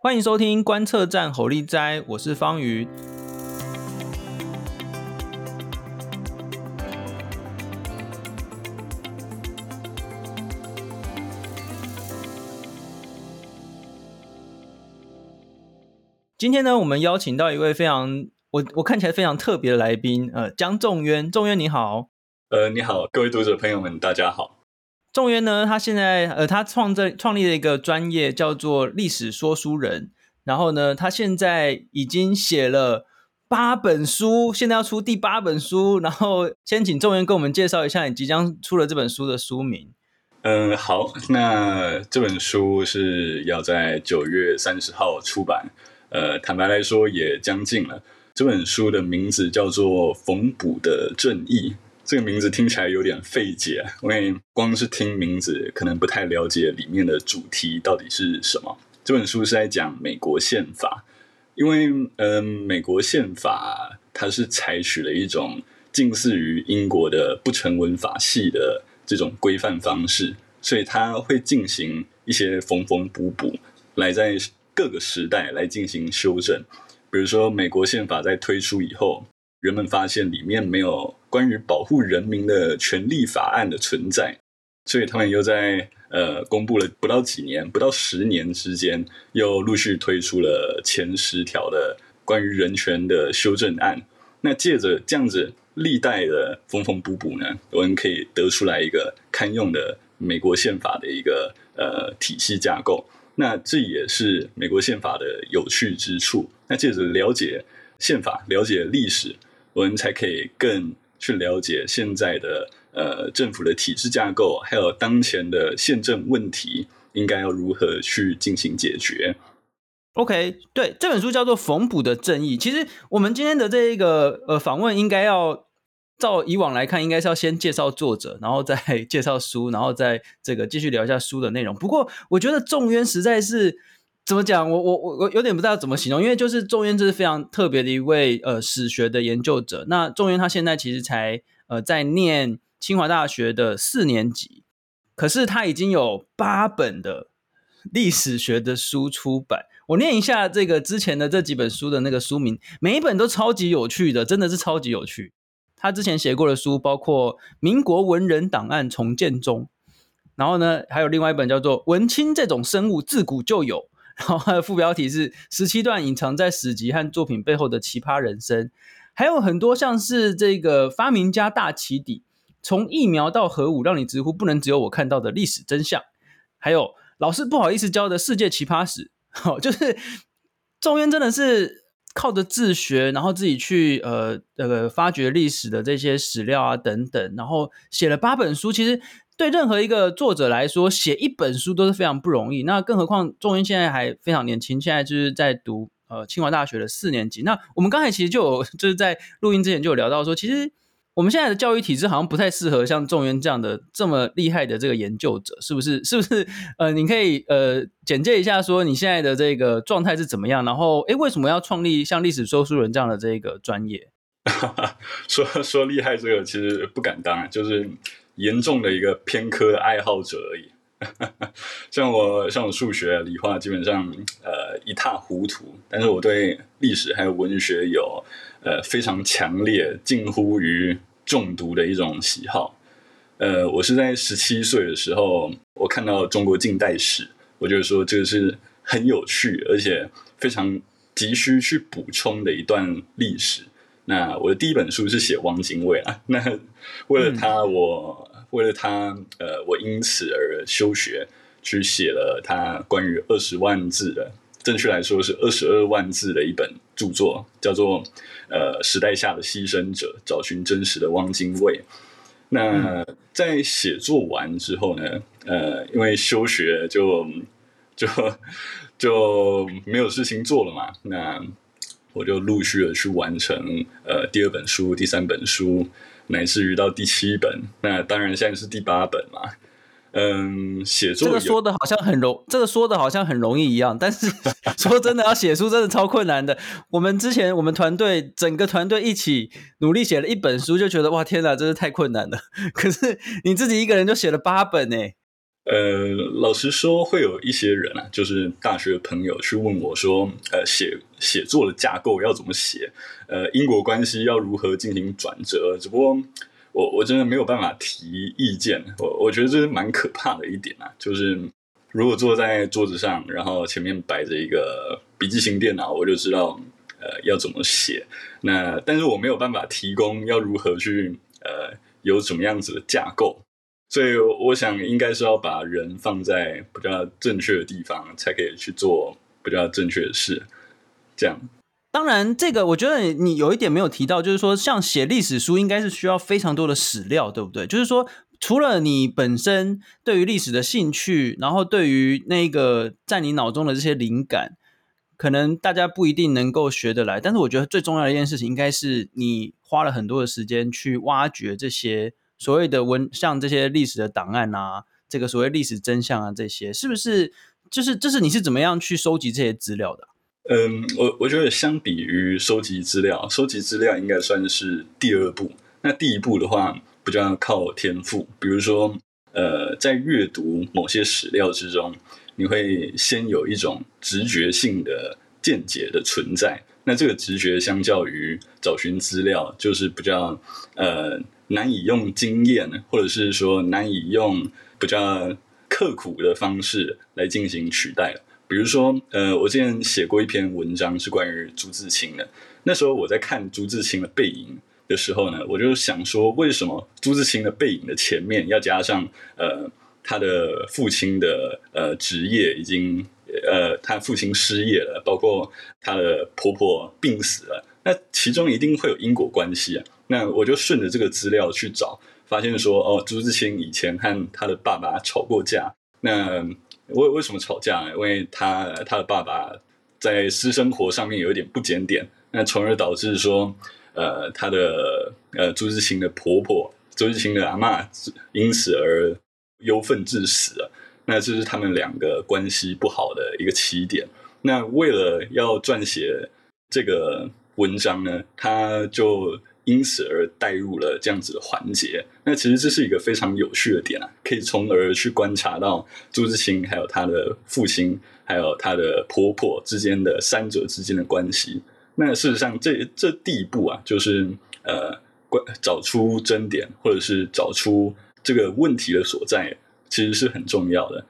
欢迎收听观测站吼力斋，我是方瑜。今天呢，我们邀请到一位非常我我看起来非常特别的来宾，呃，江仲渊，仲渊你好。呃，你好，各位读者朋友们，大家好。仲渊呢，他现在呃，他创这创立了一个专业叫做历史说书人，然后呢，他现在已经写了八本书，现在要出第八本书，然后先请仲渊跟我们介绍一下你即将出了这本书的书名。嗯，好，那这本书是要在九月三十号出版，呃，坦白来说也将近了。这本书的名字叫做《缝补的正义》。这个名字听起来有点费解，因为光是听名字可能不太了解里面的主题到底是什么。这本书是在讲美国宪法，因为嗯，美国宪法它是采取了一种近似于英国的不成文法系的这种规范方式，所以它会进行一些缝缝补补，来在各个时代来进行修正。比如说，美国宪法在推出以后。人们发现里面没有关于保护人民的权利法案的存在，所以他们又在呃公布了不到几年，不到十年之间，又陆续推出了前十条的关于人权的修正案。那借着这样子历代的缝缝补补呢，我们可以得出来一个堪用的美国宪法的一个呃体系架构。那这也是美国宪法的有趣之处。那借着了解宪法，了解历史。我们才可以更去了解现在的呃政府的体制架构，还有当前的宪政问题，应该要如何去进行解决。OK，对，这本书叫做《缝补的正义》。其实我们今天的这一个呃访问，应该要照以往来看，应该是要先介绍作者，然后再介绍书，然后再这个继续聊一下书的内容。不过我觉得众渊实在是。怎么讲？我我我我有点不知道怎么形容，因为就是仲渊这是非常特别的一位呃史学的研究者。那仲渊他现在其实才呃在念清华大学的四年级，可是他已经有八本的历史学的书出版。我念一下这个之前的这几本书的那个书名，每一本都超级有趣的，真的是超级有趣。他之前写过的书包括《民国文人档案重建中》，然后呢还有另外一本叫做《文青这种生物自古就有》。然后它的副标题是十七段隐藏在史籍和作品背后的奇葩人生，还有很多像是这个发明家大起底，从疫苗到核武，让你直呼不能只有我看到的历史真相，还有老师不好意思教的世界奇葩史，好，就是中渊真的是靠着自学，然后自己去呃呃发掘历史的这些史料啊等等，然后写了八本书，其实。对任何一个作者来说，写一本书都是非常不容易。那更何况仲英现在还非常年轻，现在就是在读呃清华大学的四年级。那我们刚才其实就有就是在录音之前就有聊到说，其实我们现在的教育体制好像不太适合像仲渊这样的这么厉害的这个研究者，是不是？是不是？呃，你可以呃简介一下说你现在的这个状态是怎么样？然后，诶，为什么要创立像历史说书人这样的这个专业？说说厉害这个其实不敢当，就是。严重的一个偏科的爱好者而已，像我像我数学、理化基本上呃一塌糊涂，但是我对历史还有文学有呃非常强烈、近乎于中毒的一种喜好。呃，我是在十七岁的时候，我看到中国近代史，我就说这个是很有趣，而且非常急需去补充的一段历史。那我的第一本书是写汪精卫啊，那为了他我。为了他，呃，我因此而休学，去写了他关于二十万字的，正确来说是二十二万字的一本著作，叫做《呃时代下的牺牲者：找寻真实的汪精卫》。那在写作完之后呢，呃，因为休学就就就没有事情做了嘛，那我就陆续的去完成呃第二本书、第三本书。乃至于到第七本，那当然现在是第八本嘛。嗯，写作这个说的好像很容，这个说的好像很容易一样，但是 说真的，要写书真的超困难的。我们之前我们团队整个团队一起努力写了一本书，就觉得哇天哪，真是太困难了。可是你自己一个人就写了八本呢？呃，老实说，会有一些人啊，就是大学的朋友去问我说，呃，写写作的架构要怎么写？呃，因果关系要如何进行转折？只不过我我真的没有办法提意见。我我觉得这是蛮可怕的一点啊，就是如果坐在桌子上，然后前面摆着一个笔记型电脑，我就知道呃要怎么写。那但是我没有办法提供要如何去呃有什么样子的架构。所以我想，应该是要把人放在比较正确的地方，才可以去做比较正确的事。这样，当然，这个我觉得你有一点没有提到，就是说，像写历史书，应该是需要非常多的史料，对不对？就是说，除了你本身对于历史的兴趣，然后对于那个在你脑中的这些灵感，可能大家不一定能够学得来。但是，我觉得最重要的一件事情，应该是你花了很多的时间去挖掘这些。所谓的文，像这些历史的档案啊，这个所谓历史真相啊，这些是不是就是就是你是怎么样去收集这些资料的？嗯，我我觉得相比于收集资料，收集资料应该算是第二步。那第一步的话，比较靠天赋。比如说，呃，在阅读某些史料之中，你会先有一种直觉性的见解的存在。那这个直觉相较于找寻资料，就是比较呃。难以用经验，或者是说难以用比较刻苦的方式来进行取代了。比如说，呃，我之前写过一篇文章是关于朱自清的。那时候我在看朱自清的背影的时候呢，我就想说，为什么朱自清的背影的前面要加上呃他的父亲的呃职业已经呃他父亲失业了，包括他的婆婆病死了，那其中一定会有因果关系啊。那我就顺着这个资料去找，发现说哦，朱自清以前和他的爸爸吵过架。那为为什么吵架呢？因为他他的爸爸在私生活上面有一点不检点，那从而导致说，呃，他的呃朱自清的婆婆，朱自清的阿嬷，因此而忧愤致死了。那这是他们两个关系不好的一个起点。那为了要撰写这个文章呢，他就。因此而带入了这样子的环节，那其实这是一个非常有趣的点啊，可以从而去观察到朱自清还有他的父亲，还有他的婆婆之间的三者之间的关系。那事实上这，这第一步啊，就是呃，找出争点，或者是找出这个问题的所在，其实是很重要的。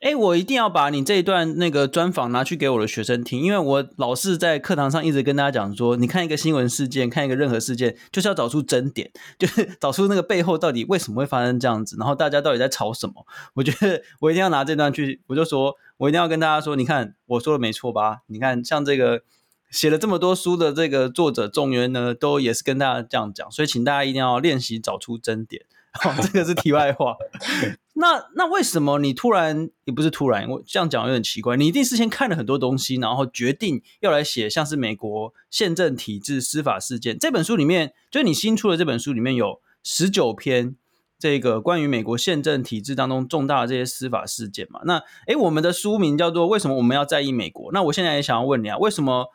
哎，我一定要把你这一段那个专访拿去给我的学生听，因为我老是在课堂上一直跟大家讲说，你看一个新闻事件，看一个任何事件，就是要找出真点，就是找出那个背后到底为什么会发生这样子，然后大家到底在吵什么。我觉得我一定要拿这段去，我就说我一定要跟大家说，你看我说的没错吧？你看像这个写了这么多书的这个作者仲渊呢，都也是跟大家这样讲，所以请大家一定要练习找出真点。好，这个是题外话。那那为什么你突然也不是突然，我这样讲有点奇怪。你一定事先看了很多东西，然后决定要来写像是美国宪政体制、司法事件这本书里面，就是你新出的这本书里面有十九篇这个关于美国宪政体制当中重大的这些司法事件嘛？那诶，我们的书名叫做《为什么我们要在意美国》？那我现在也想要问你啊，为什么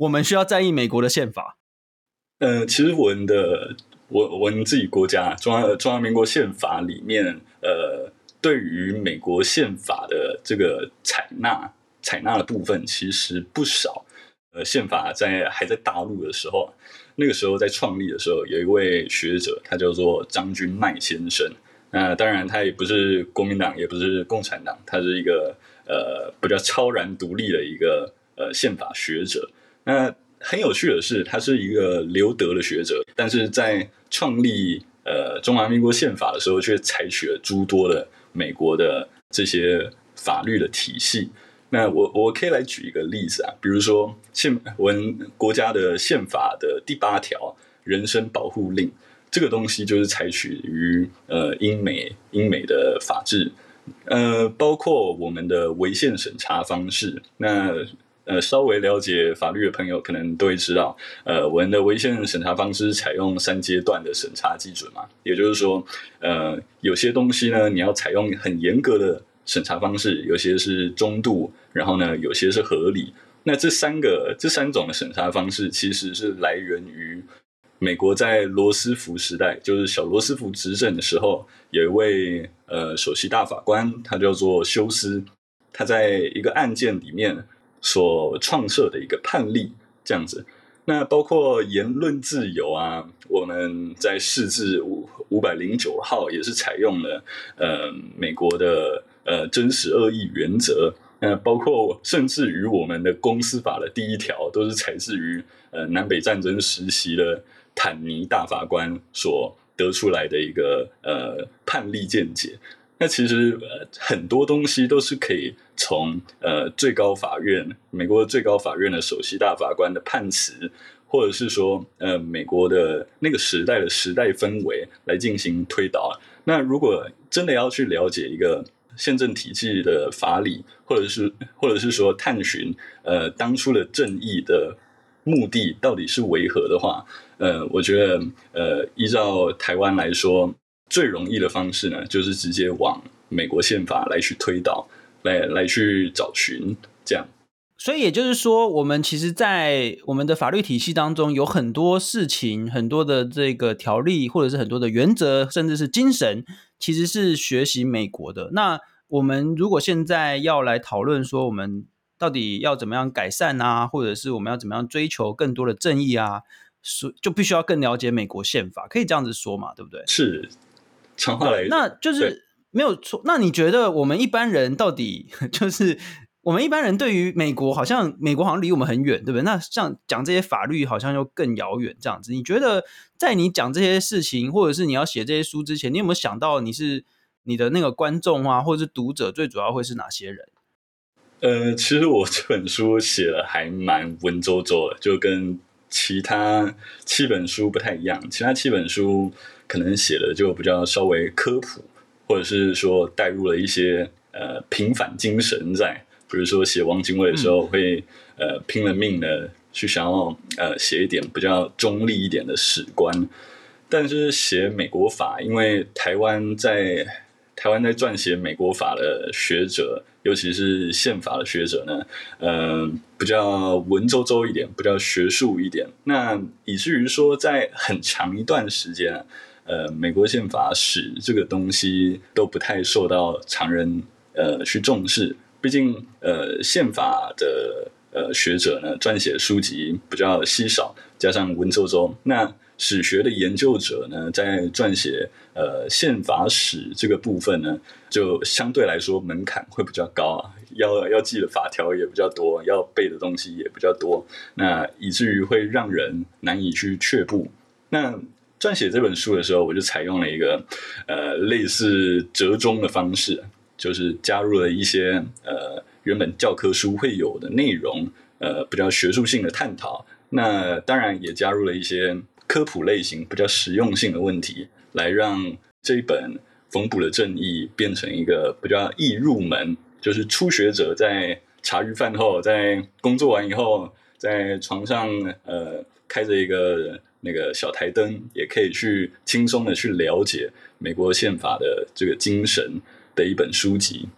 我们需要在意美国的宪法？呃，其实我们的。我我们自己国家中华中华民国宪法里面，呃，对于美国宪法的这个采纳采纳的部分其实不少。呃，宪法在还在大陆的时候，那个时候在创立的时候，有一位学者，他叫做张君迈先生。那、当然，他也不是国民党，也不是共产党，他是一个呃比较超然独立的一个呃宪法学者。那很有趣的是，他是一个留德的学者，但是在创立呃中华民国宪法的时候，却采取了诸多的美国的这些法律的体系。那我我可以来举一个例子啊，比如说宪我们国家的宪法的第八条人身保护令，这个东西就是采取于呃英美英美的法制，呃，包括我们的违宪审查方式，那。呃，稍微了解法律的朋友可能都会知道，呃，我们的违宪审查方式采用三阶段的审查基准嘛，也就是说，呃，有些东西呢，你要采用很严格的审查方式，有些是中度，然后呢，有些是合理。那这三个这三种的审查方式，其实是来源于美国在罗斯福时代，就是小罗斯福执政的时候，有一位呃首席大法官，他叫做休斯，他在一个案件里面所创设的一个判例这样子。那包括言论自由啊，我们在释字五五百零九号也是采用了呃美国的呃真实恶意原则。那包括甚至于我们的公司法的第一条都是采自于呃南北战争时期的坦尼大法官所得出来的一个呃判例见解。那其实呃很多东西都是可以从呃最高法院美国最高法院的首席大法官的判词，或者是说呃美国的那个时代的时代氛围来进行推导。那如果真的要去了解一个宪政体系的法理，或者是或者是说探寻呃当初的正义的目的到底是为何的话，呃，我觉得呃依照台湾来说，最容易的方式呢，就是直接往美国宪法来去推导，来来去找寻这样。所以也就是说，我们其实，在我们的法律体系当中，有很多事情，很多的这个条例，或者是很多的原则，甚至是精神。其实是学习美国的。那我们如果现在要来讨论说，我们到底要怎么样改善啊，或者是我们要怎么样追求更多的正义啊，所就必须要更了解美国宪法，可以这样子说嘛，对不对？是，长话来，那就是没有错。那你觉得我们一般人到底 就是？我们一般人对于美国，好像美国好像离我们很远，对不对？那像讲这些法律，好像又更遥远这样子。你觉得在你讲这些事情，或者是你要写这些书之前，你有没有想到你是你的那个观众啊，或者是读者，最主要会是哪些人？呃，其实我这本书写的还蛮文绉绉的，就跟其他七本书不太一样。其他七本书可能写的就比较稍微科普，或者是说带入了一些呃平反精神在。比如说写汪精卫的时候，会呃拼了命的去想要呃写一点比较中立一点的史观，但是写美国法，因为台湾在台湾在撰写美国法的学者，尤其是宪法的学者呢，呃比较文绉绉一点，比较学术一点，那以至于说在很长一段时间，呃美国宪法史这个东西都不太受到常人呃去重视。毕竟，呃，宪法的呃学者呢，撰写书籍比较稀少，加上文绉绉。那史学的研究者呢，在撰写呃宪法史这个部分呢，就相对来说门槛会比较高啊，要要记的法条也比较多，要背的东西也比较多，那以至于会让人难以去却步。那撰写这本书的时候，我就采用了一个呃类似折中的方式。就是加入了一些呃原本教科书会有的内容，呃比较学术性的探讨。那当然也加入了一些科普类型、比较实用性的问题，来让这一本缝补的正义变成一个比较易入门，就是初学者在茶余饭后、在工作完以后，在床上呃开着一个那个小台灯，也可以去轻松的去了解美国宪法的这个精神。的一本书籍，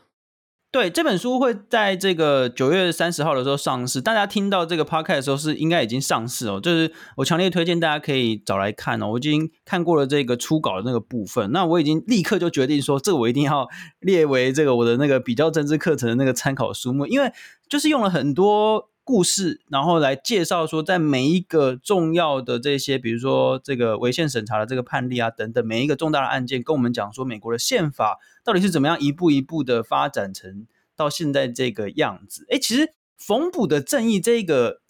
对，这本书会在这个九月三十号的时候上市。大家听到这个 podcast 的时候，是应该已经上市哦。就是我强烈推荐大家可以找来看哦。我已经看过了这个初稿的那个部分，那我已经立刻就决定说，这个我一定要列为这个我的那个比较政治课程的那个参考书目，因为就是用了很多。故事，然后来介绍说，在每一个重要的这些，比如说这个违宪审查的这个判例啊等等，每一个重大的案件，跟我们讲说美国的宪法到底是怎么样一步一步的发展成到现在这个样子。诶，其实“缝补的正义”这个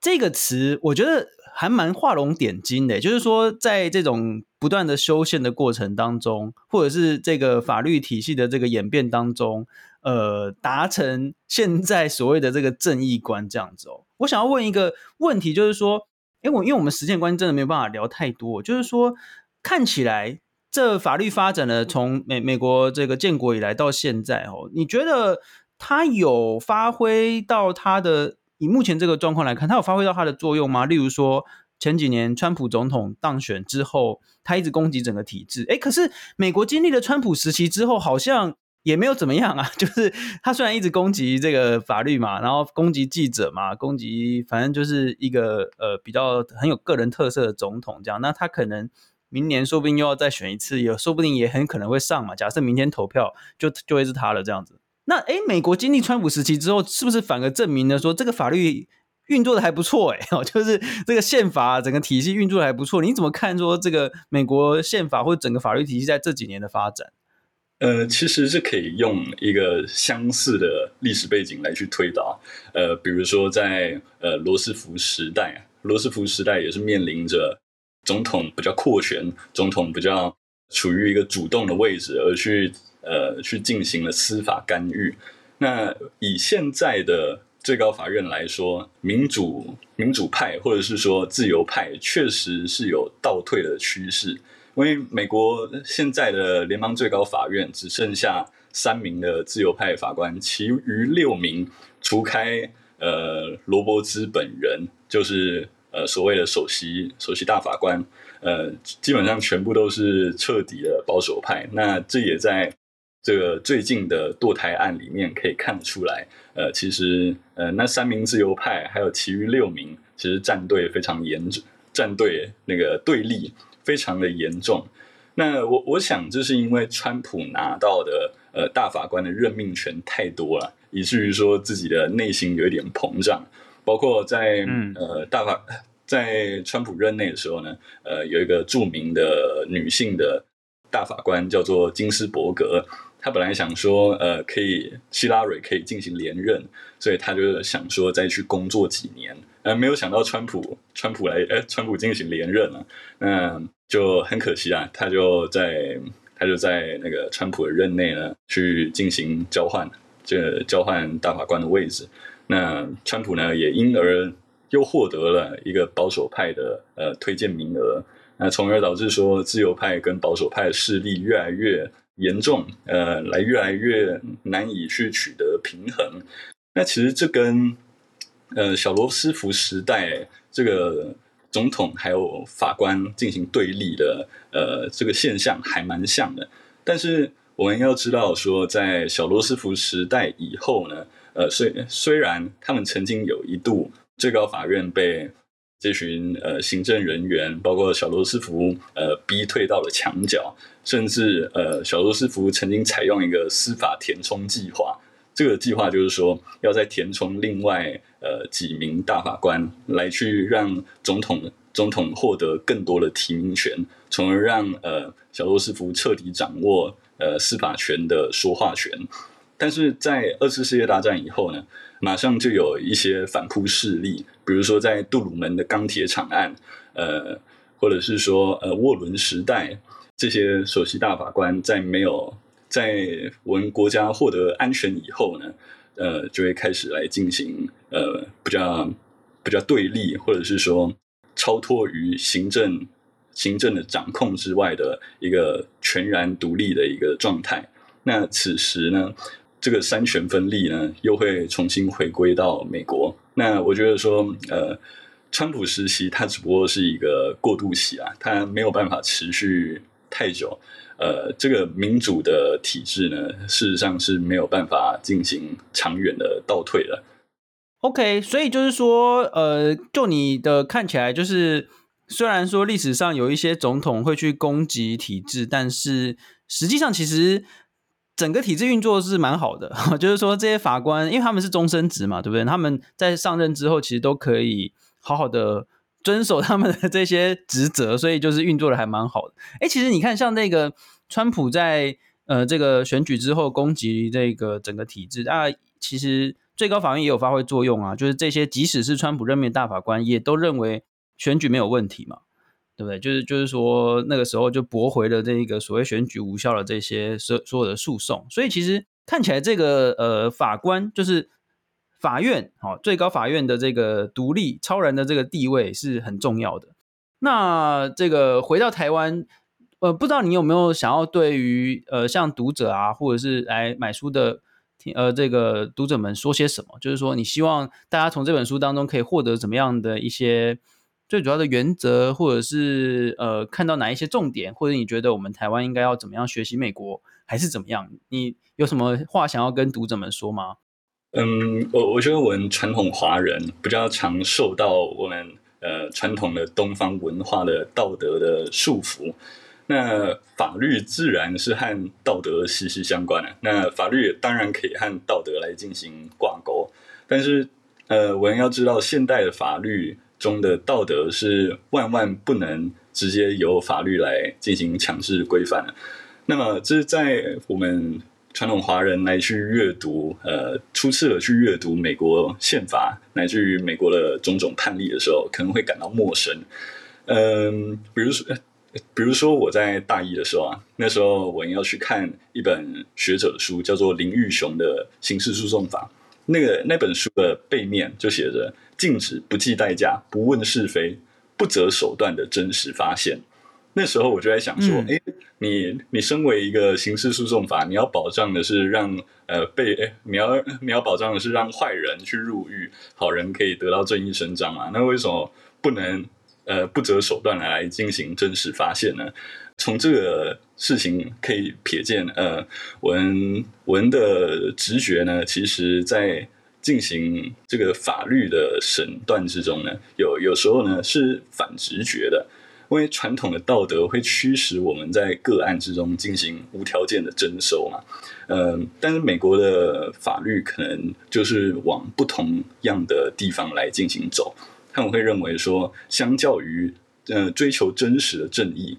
这个词，我觉得还蛮画龙点睛的，就是说在这种不断的修宪的过程当中，或者是这个法律体系的这个演变当中。呃，达成现在所谓的这个正义观这样子哦。我想要问一个问题，就是说，因为我因为我们时间关系，真的没有办法聊太多。就是说，看起来这法律发展了，从美美国这个建国以来到现在哦，你觉得它有发挥到它的？以目前这个状况来看，它有发挥到它的作用吗？例如说，前几年川普总统当选之后，他一直攻击整个体制，哎，可是美国经历了川普时期之后，好像。也没有怎么样啊，就是他虽然一直攻击这个法律嘛，然后攻击记者嘛，攻击反正就是一个呃比较很有个人特色的总统这样，那他可能明年说不定又要再选一次，也说不定也很可能会上嘛。假设明天投票就就会是他了这样子。那诶，美国经历川普时期之后，是不是反而证明了说这个法律运作的还不错？诶，就是这个宪法整个体系运作的还不错。你怎么看说这个美国宪法或整个法律体系在这几年的发展？呃，其实是可以用一个相似的历史背景来去推导。呃，比如说在呃罗斯福时代，罗斯福时代也是面临着总统比较扩权，总统比较处于一个主动的位置，而去呃去进行了司法干预。那以现在的最高法院来说，民主民主派或者是说自由派，确实是有倒退的趋势。因为美国现在的联邦最高法院只剩下三名的自由派法官，其余六名，除开呃罗伯兹本人，就是呃所谓的首席首席大法官，呃基本上全部都是彻底的保守派。那这也在这个最近的堕胎案里面可以看得出来。呃，其实呃那三名自由派还有其余六名，其实站队非常严重，站队那个对立。非常的严重，那我我想这是因为川普拿到的呃大法官的任命权太多了，以至于说自己的内心有一点膨胀。包括在、嗯、呃大法在川普任内的时候呢，呃有一个著名的女性的大法官叫做金斯伯格，她本来想说呃可以希拉蕊可以进行连任，所以她就想说再去工作几年。呃，没有想到川普，川普来，哎，川普进行连任了，那就很可惜啊，他就在他就在那个川普的任内呢，去进行交换，这个交换大法官的位置。那川普呢，也因而又获得了一个保守派的呃推荐名额，那从而导致说自由派跟保守派的势力越来越严重，呃，来越来越难以去取得平衡。那其实这跟呃，小罗斯福时代这个总统还有法官进行对立的呃这个现象还蛮像的，但是我们要知道说，在小罗斯福时代以后呢，呃，虽虽然他们曾经有一度最高法院被这群呃行政人员，包括小罗斯福呃逼退到了墙角，甚至呃小罗斯福曾经采用一个司法填充计划。这个计划就是说，要再填充另外呃几名大法官来去让总统总统获得更多的提名权，从而让呃小罗斯福彻底掌握呃司法权的说话权。但是在二次世界大战以后呢，马上就有一些反扑势力，比如说在杜鲁门的钢铁厂案，呃，或者是说呃沃伦时代，这些首席大法官在没有。在我们国家获得安全以后呢，呃，就会开始来进行呃比较比较对立，或者是说超脱于行政行政的掌控之外的一个全然独立的一个状态。那此时呢，这个三权分立呢，又会重新回归到美国。那我觉得说，呃，川普时期它只不过是一个过渡期啊，它没有办法持续太久。呃，这个民主的体制呢，事实上是没有办法进行长远的倒退的。OK，所以就是说，呃，就你的看起来，就是虽然说历史上有一些总统会去攻击体制，但是实际上其实整个体制运作是蛮好的。就是说，这些法官，因为他们是终身职嘛，对不对？他们在上任之后，其实都可以好好的。遵守他们的这些职责，所以就是运作的还蛮好的。哎，其实你看，像那个川普在呃这个选举之后攻击这个整个体制啊，其实最高法院也有发挥作用啊。就是这些即使是川普任命大法官，也都认为选举没有问题嘛，对不对？就是就是说那个时候就驳回了这个所谓选举无效的这些所所有的诉讼。所以其实看起来这个呃法官就是。法院，好，最高法院的这个独立、超然的这个地位是很重要的。那这个回到台湾，呃，不知道你有没有想要对于呃像读者啊，或者是来买书的呃这个读者们说些什么？就是说，你希望大家从这本书当中可以获得怎么样的一些最主要的原则，或者是呃看到哪一些重点，或者你觉得我们台湾应该要怎么样学习美国，还是怎么样？你有什么话想要跟读者们说吗？嗯，我我觉得我们传统华人比较常受到我们呃传统的东方文化的道德的束缚。那法律自然是和道德息息相关的。那法律当然可以和道德来进行挂钩，但是呃，我们要知道，现代的法律中的道德是万万不能直接由法律来进行强制规范的。那么，这是在我们传统华人来去阅读，呃，初次的去阅读美国宪法乃至于美国的种种判例的时候，可能会感到陌生。嗯、比如说。比如说我在大一的时候啊，那时候我要去看一本学者的书，叫做林玉雄的《刑事诉讼法》。那个那本书的背面就写着“禁止不计代价、不问是非、不择手段的真实发现”。那时候我就在想说，哎、嗯，你你身为一个刑事诉讼法，你要保障的是让呃被你要你要保障的是让坏人去入狱，好人可以得到正义伸张嘛？那为什么不能？呃，不择手段来进行真实发现呢？从这个事情可以瞥见，呃，我们我们的直觉呢，其实在进行这个法律的审断之中呢，有有时候呢是反直觉的，因为传统的道德会驱使我们在个案之中进行无条件的征收嘛。呃，但是美国的法律可能就是往不同样的地方来进行走。他们会认为说，相较于呃追求真实的正义，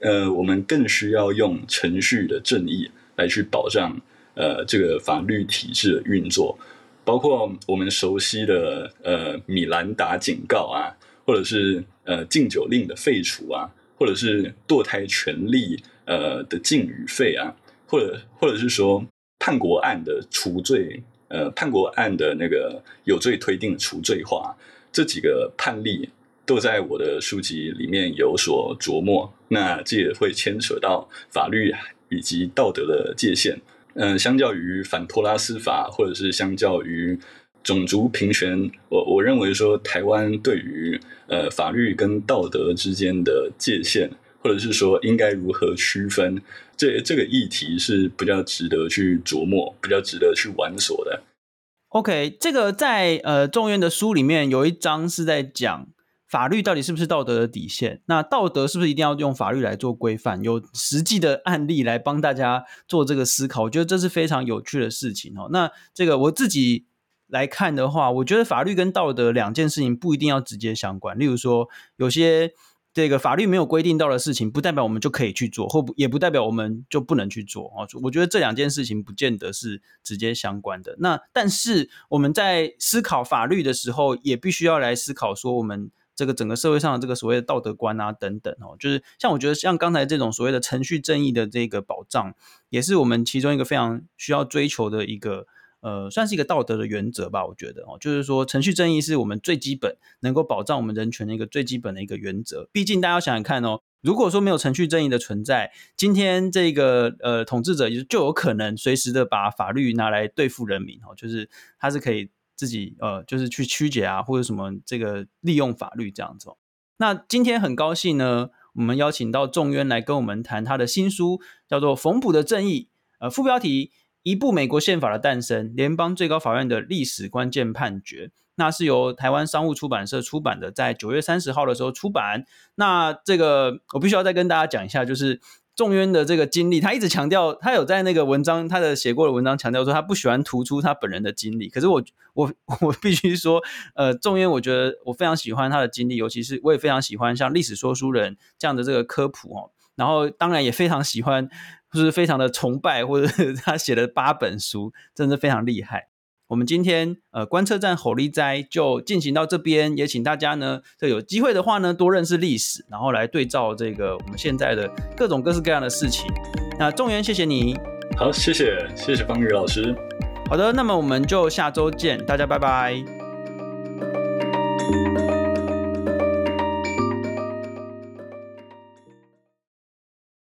呃，我们更需要用程序的正义来去保障呃这个法律体制的运作，包括我们熟悉的呃米兰达警告啊，或者是呃禁酒令的废除啊，或者是堕胎权利呃的禁与废啊，或者或者是说叛国案的除罪呃叛国案的那个有罪推定的除罪化。这几个判例都在我的书籍里面有所琢磨，那这也会牵扯到法律以及道德的界限。嗯、相较于反托拉斯法，或者是相较于种族平权，我我认为说台湾对于呃法律跟道德之间的界限，或者是说应该如何区分，这这个议题是比较值得去琢磨，比较值得去玩索的。OK，这个在呃众院的书里面有一章是在讲法律到底是不是道德的底线？那道德是不是一定要用法律来做规范？有实际的案例来帮大家做这个思考，我觉得这是非常有趣的事情哦。那这个我自己来看的话，我觉得法律跟道德两件事情不一定要直接相关。例如说，有些。这个法律没有规定到的事情，不代表我们就可以去做，或不也不代表我们就不能去做啊。我觉得这两件事情不见得是直接相关的。那但是我们在思考法律的时候，也必须要来思考说，我们这个整个社会上的这个所谓的道德观啊等等哦，就是像我觉得像刚才这种所谓的程序正义的这个保障，也是我们其中一个非常需要追求的一个。呃，算是一个道德的原则吧，我觉得哦，就是说程序正义是我们最基本能够保障我们人权的一个最基本的一个原则。毕竟大家想想看哦，如果说没有程序正义的存在，今天这个呃统治者就有可能随时的把法律拿来对付人民哦，就是他是可以自己呃，就是去曲解啊，或者什么这个利用法律这样子。哦那今天很高兴呢，我们邀请到仲渊来跟我们谈他的新书，叫做《冯卜的正义》，呃，副标题。一部美国宪法的诞生，联邦最高法院的历史关键判决，那是由台湾商务出版社出版的，在九月三十号的时候出版。那这个我必须要再跟大家讲一下，就是仲渊的这个经历，他一直强调，他有在那个文章，他的写过的文章强调说，他不喜欢突出他本人的经历。可是我我我必须说，呃，仲渊，我觉得我非常喜欢他的经历，尤其是我也非常喜欢像历史说书人这样的这个科普哦。然后当然也非常喜欢。就是非常的崇拜，或者是他写的八本书，真的非常厉害。我们今天呃观测站吼力哉就进行到这边，也请大家呢，这有机会的话呢，多认识历史，然后来对照这个我们现在的各种各式各样的事情。那仲元，谢谢你。好，谢谢谢谢方宇老师。好的，那么我们就下周见，大家拜拜。